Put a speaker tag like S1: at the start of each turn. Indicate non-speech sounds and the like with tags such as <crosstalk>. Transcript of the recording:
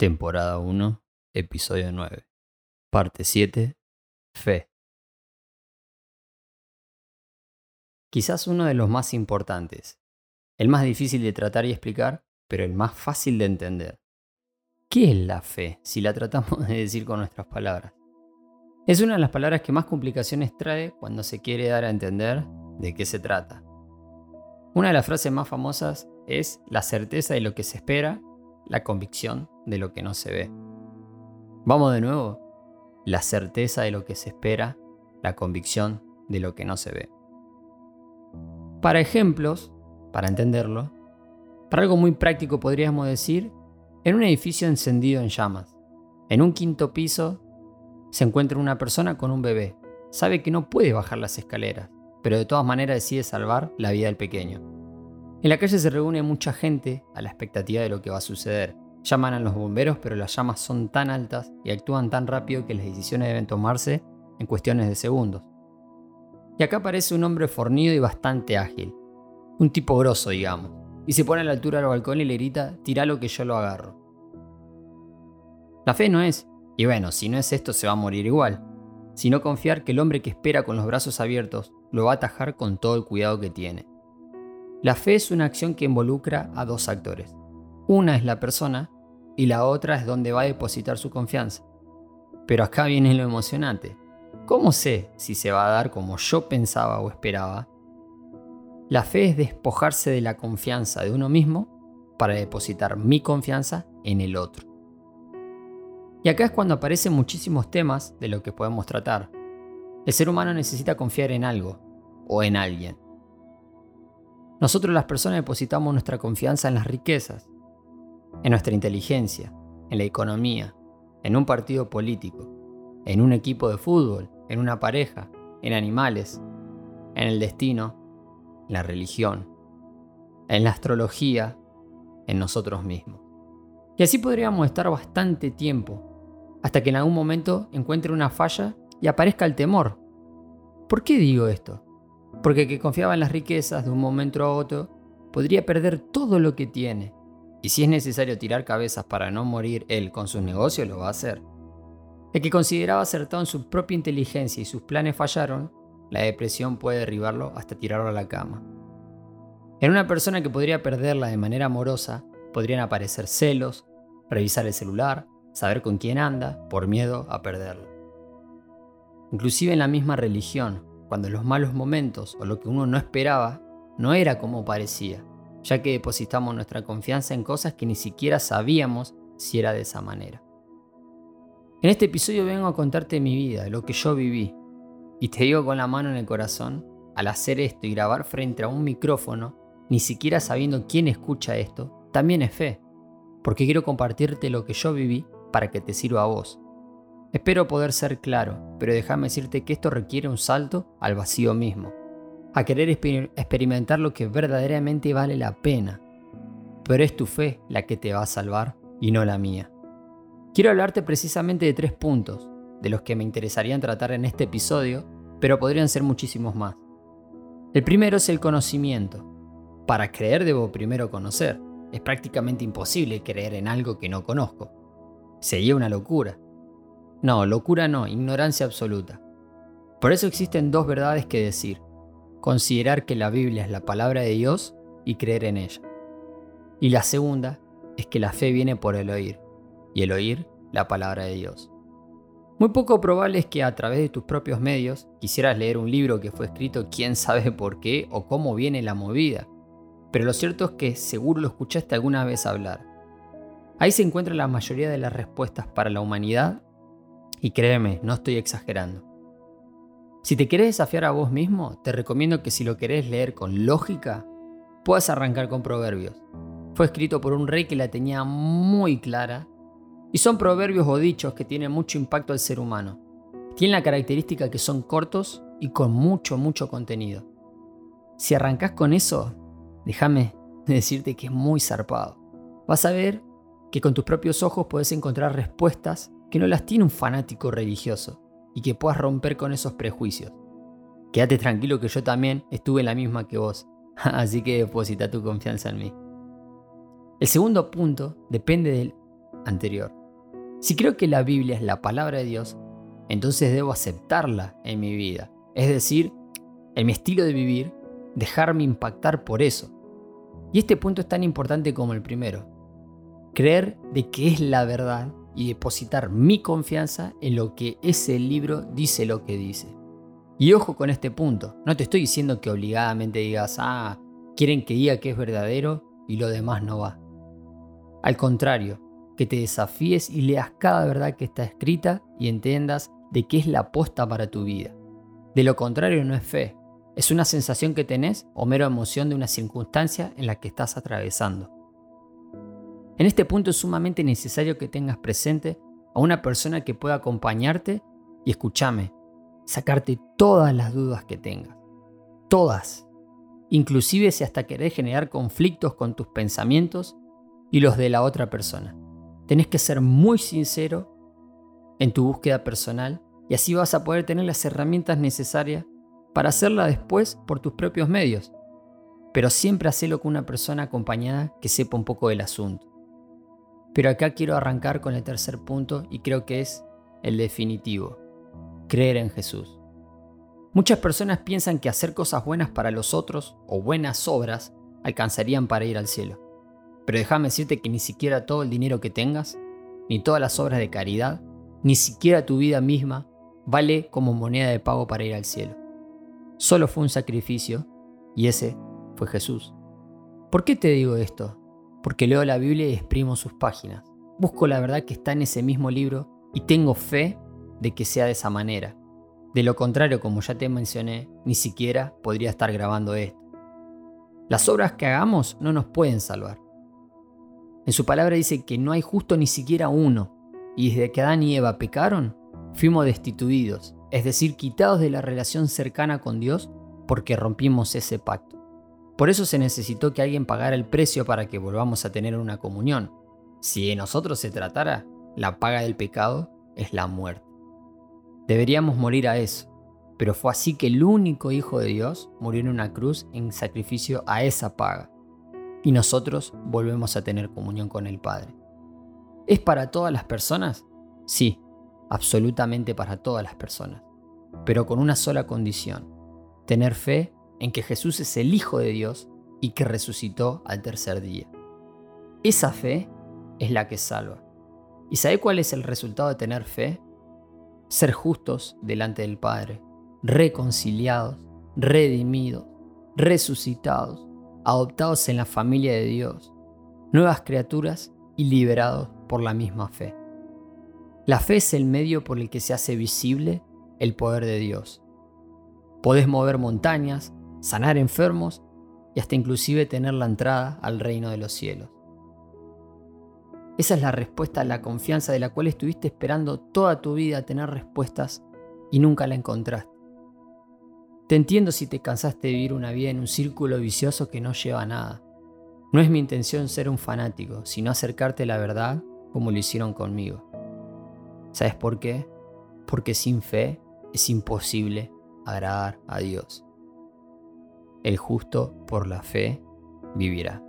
S1: Temporada 1, Episodio 9. Parte 7. Fe. Quizás uno de los más importantes, el más difícil de tratar y explicar, pero el más fácil de entender. ¿Qué es la fe si la tratamos <laughs> de decir con nuestras palabras? Es una de las palabras que más complicaciones trae cuando se quiere dar a entender de qué se trata. Una de las frases más famosas es la certeza de lo que se espera, la convicción de lo que no se ve. Vamos de nuevo. La certeza de lo que se espera, la convicción de lo que no se ve. Para ejemplos, para entenderlo, para algo muy práctico podríamos decir, en un edificio encendido en llamas, en un quinto piso, se encuentra una persona con un bebé. Sabe que no puede bajar las escaleras, pero de todas maneras decide salvar la vida del pequeño. En la calle se reúne mucha gente a la expectativa de lo que va a suceder. Llaman a los bomberos, pero las llamas son tan altas y actúan tan rápido que las decisiones deben tomarse en cuestiones de segundos. Y acá aparece un hombre fornido y bastante ágil. Un tipo grosso, digamos. Y se pone a la altura del balcón y le grita, tira lo que yo lo agarro. La fe no es, y bueno, si no es esto se va a morir igual, sino confiar que el hombre que espera con los brazos abiertos lo va a atajar con todo el cuidado que tiene. La fe es una acción que involucra a dos actores. Una es la persona y la otra es donde va a depositar su confianza. Pero acá viene lo emocionante. ¿Cómo sé si se va a dar como yo pensaba o esperaba? La fe es despojarse de la confianza de uno mismo para depositar mi confianza en el otro. Y acá es cuando aparecen muchísimos temas de lo que podemos tratar. El ser humano necesita confiar en algo o en alguien. Nosotros las personas depositamos nuestra confianza en las riquezas, en nuestra inteligencia, en la economía, en un partido político, en un equipo de fútbol, en una pareja, en animales, en el destino, en la religión, en la astrología, en nosotros mismos. Y así podríamos estar bastante tiempo, hasta que en algún momento encuentre una falla y aparezca el temor. ¿Por qué digo esto? Porque el que confiaba en las riquezas de un momento a otro podría perder todo lo que tiene y si es necesario tirar cabezas para no morir él con sus negocios, lo va a hacer. El que consideraba acertado en su propia inteligencia y sus planes fallaron, la depresión puede derribarlo hasta tirarlo a la cama. En una persona que podría perderla de manera amorosa, podrían aparecer celos, revisar el celular, saber con quién anda, por miedo a perderlo. Inclusive en la misma religión, cuando los malos momentos o lo que uno no esperaba no era como parecía, ya que depositamos nuestra confianza en cosas que ni siquiera sabíamos si era de esa manera. En este episodio vengo a contarte mi vida, lo que yo viví, y te digo con la mano en el corazón, al hacer esto y grabar frente a un micrófono, ni siquiera sabiendo quién escucha esto, también es fe, porque quiero compartirte lo que yo viví para que te sirva a vos. Espero poder ser claro, pero déjame decirte que esto requiere un salto al vacío mismo a querer experimentar lo que verdaderamente vale la pena. Pero es tu fe la que te va a salvar y no la mía. Quiero hablarte precisamente de tres puntos, de los que me interesarían tratar en este episodio, pero podrían ser muchísimos más. El primero es el conocimiento. Para creer debo primero conocer. Es prácticamente imposible creer en algo que no conozco. Sería una locura. No, locura no, ignorancia absoluta. Por eso existen dos verdades que decir considerar que la Biblia es la palabra de Dios y creer en ella. Y la segunda es que la fe viene por el oír, y el oír la palabra de Dios. Muy poco probable es que a través de tus propios medios quisieras leer un libro que fue escrito quién sabe <laughs> por qué o cómo viene la movida, pero lo cierto es que seguro lo escuchaste alguna vez hablar. Ahí se encuentra la mayoría de las respuestas para la humanidad y créeme, no estoy exagerando. Si te querés desafiar a vos mismo, te recomiendo que si lo querés leer con lógica, puedas arrancar con Proverbios. Fue escrito por un rey que la tenía muy clara y son proverbios o dichos que tienen mucho impacto al ser humano. Tienen la característica que son cortos y con mucho, mucho contenido. Si arrancás con eso, déjame <laughs> decirte que es muy zarpado. Vas a ver que con tus propios ojos puedes encontrar respuestas que no las tiene un fanático religioso y que puedas romper con esos prejuicios. Quédate tranquilo que yo también estuve en la misma que vos, <laughs> así que deposita tu confianza en mí. El segundo punto depende del anterior. Si creo que la Biblia es la palabra de Dios, entonces debo aceptarla en mi vida. Es decir, en mi estilo de vivir, dejarme impactar por eso. Y este punto es tan importante como el primero. Creer de que es la verdad y depositar mi confianza en lo que ese libro dice lo que dice. Y ojo con este punto, no te estoy diciendo que obligadamente digas, ah, quieren que diga que es verdadero y lo demás no va. Al contrario, que te desafíes y leas cada verdad que está escrita y entiendas de qué es la aposta para tu vida. De lo contrario no es fe, es una sensación que tenés o mera emoción de una circunstancia en la que estás atravesando. En este punto es sumamente necesario que tengas presente a una persona que pueda acompañarte y escúchame, sacarte todas las dudas que tengas. Todas. Inclusive si hasta querés generar conflictos con tus pensamientos y los de la otra persona. Tenés que ser muy sincero en tu búsqueda personal y así vas a poder tener las herramientas necesarias para hacerla después por tus propios medios. Pero siempre hacelo con una persona acompañada que sepa un poco del asunto. Pero acá quiero arrancar con el tercer punto y creo que es el definitivo, creer en Jesús. Muchas personas piensan que hacer cosas buenas para los otros o buenas obras alcanzarían para ir al cielo. Pero déjame decirte que ni siquiera todo el dinero que tengas, ni todas las obras de caridad, ni siquiera tu vida misma vale como moneda de pago para ir al cielo. Solo fue un sacrificio y ese fue Jesús. ¿Por qué te digo esto? Porque leo la Biblia y exprimo sus páginas. Busco la verdad que está en ese mismo libro y tengo fe de que sea de esa manera. De lo contrario, como ya te mencioné, ni siquiera podría estar grabando esto. Las obras que hagamos no nos pueden salvar. En su palabra dice que no hay justo ni siquiera uno, y desde que Adán y Eva pecaron, fuimos destituidos, es decir, quitados de la relación cercana con Dios porque rompimos ese pacto. Por eso se necesitó que alguien pagara el precio para que volvamos a tener una comunión. Si de nosotros se tratara, la paga del pecado es la muerte. Deberíamos morir a eso, pero fue así que el único Hijo de Dios murió en una cruz en sacrificio a esa paga. Y nosotros volvemos a tener comunión con el Padre. ¿Es para todas las personas? Sí, absolutamente para todas las personas, pero con una sola condición, tener fe en que Jesús es el Hijo de Dios y que resucitó al tercer día. Esa fe es la que salva. ¿Y sabe cuál es el resultado de tener fe? Ser justos delante del Padre, reconciliados, redimidos, resucitados, adoptados en la familia de Dios, nuevas criaturas y liberados por la misma fe. La fe es el medio por el que se hace visible el poder de Dios. Podés mover montañas, sanar enfermos y hasta inclusive tener la entrada al reino de los cielos. Esa es la respuesta a la confianza de la cual estuviste esperando toda tu vida tener respuestas y nunca la encontraste. Te entiendo si te cansaste de vivir una vida en un círculo vicioso que no lleva a nada. No es mi intención ser un fanático, sino acercarte a la verdad como lo hicieron conmigo. ¿Sabes por qué? Porque sin fe es imposible agradar a Dios. El justo por la fe vivirá.